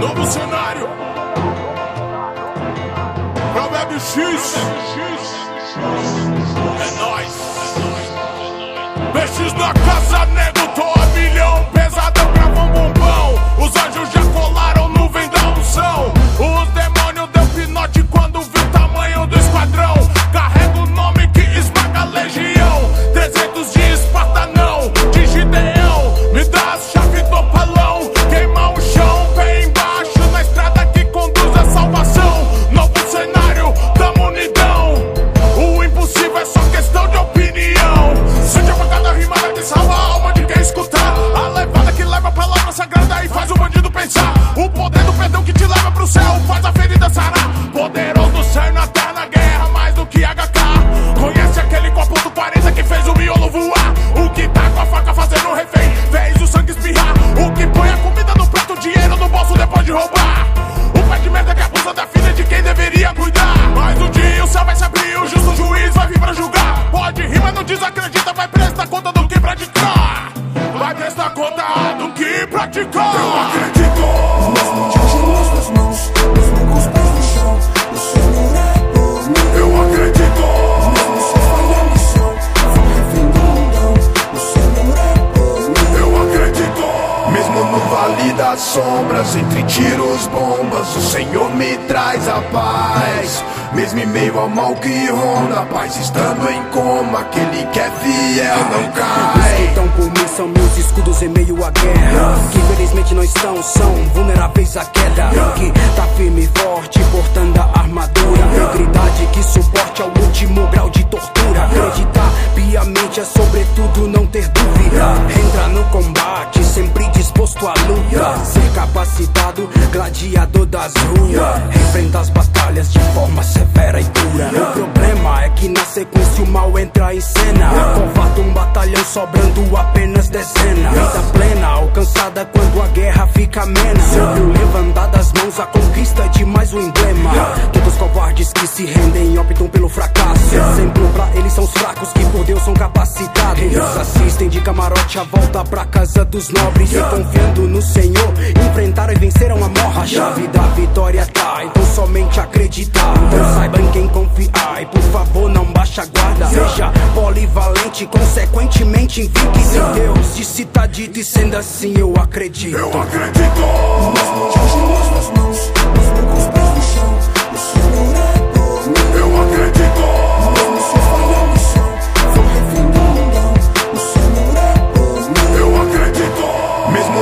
Novo cenário. Provérbio X. É nóis. Peixes na casa, nego, conta do que praticar. Vai prestar conta do que praticar. Eu acredito. Nas tuas mãos, os pés no chão, o Senhor é por mim. Eu acredito. Mesmo no vale das sombras, entre tiros, bombas, o Senhor me traz a paz. Mesmo em meio ao mal que ronda, paz estando em coma, aquele que é fiel não Os cai. que estão por mim são meus escudos em meio à guerra. Que infelizmente não estão, são vulneráveis à queda. Que tá firme e forte, portando a armadura. Integridade que suporte ao último grau de tortura. Acreditar piamente é sobretudo não ter dúvida. Entra no combate, sempre disposto à luta. Ser capacitado, gladiador das ruas. Enfrenta as batalhas de forma quando a guerra fica amena. Serviu levantar das mãos a conquista de mais um emblema. Todos covardes que se rendem optam pelo fracasso. Exemplo pra eles são os fracos que por Deus são capacitados. Eles assistem de camarote a volta pra casa dos nobres. E confiando no Senhor, enfrentaram e venceram a morte. A chave da vitória tá, então somente acreditar. Então saiba em quem confiar. E por favor, não baixa a guarda. Seja polivalente, consequentemente invicto. Se Deus disse tá dito e sendo assim eu acredito. Eu acredito. Mesmo de hoje nas mãos, mesmo com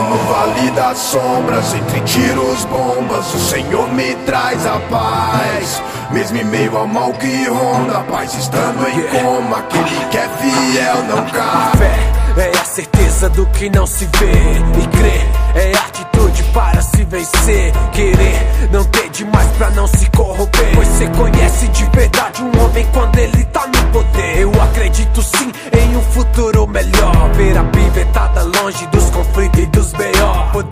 no vale das sombras, entre tiros, bombas, o Senhor me traz a paz. Mesmo em meio ao mal que ronda, a paz estando em coma, aquele que é fiel não cai. Fé é a certeza do que não se vê. E crer é atitude para se vencer. Querer não ter demais pra não se corromper. Pois você conhece de verdade um homem quando ele tá no poder. Eu acredito sim em um futuro melhor. Ver a pivetada longe dos conflitos.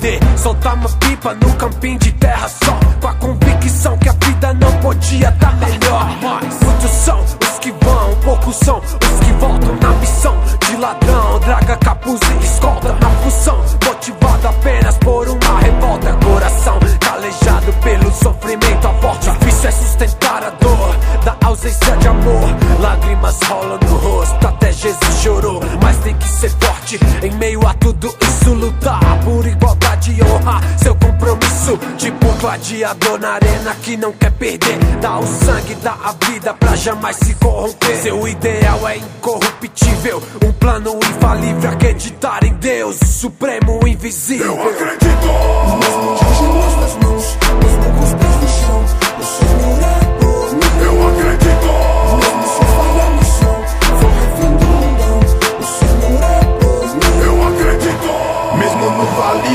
Poder soltar uma pipa no campinho de terra só. Com a convicção que a vida não podia tá melhor. Mas muitos são os que vão, poucos são os que voltam na missão de ladrão. Draga capuz e escolta na função. Motivado apenas por uma revolta. Coração calejado pelo sofrimento. A morte difícil é sustentar a dor da ausência de amor. Lágrimas rolam no rosto, até Jesus chorou. Mas tem que ser forte em meio a tudo isso. Lutar por igualdade e honrar seu compromisso. Tipo um gladiador na arena que não quer perder. Dá o sangue, dá a vida pra jamais se corromper. Seu ideal é incorruptível. Um plano infalível. Acreditar em Deus, o supremo invisível. Eu acredito.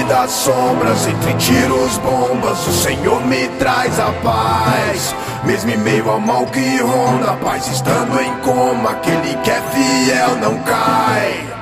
Das sombras, entre tiros, bombas, o Senhor me traz a paz. Mesmo em meio ao mal que ronda, paz estando em coma, aquele que é fiel não cai.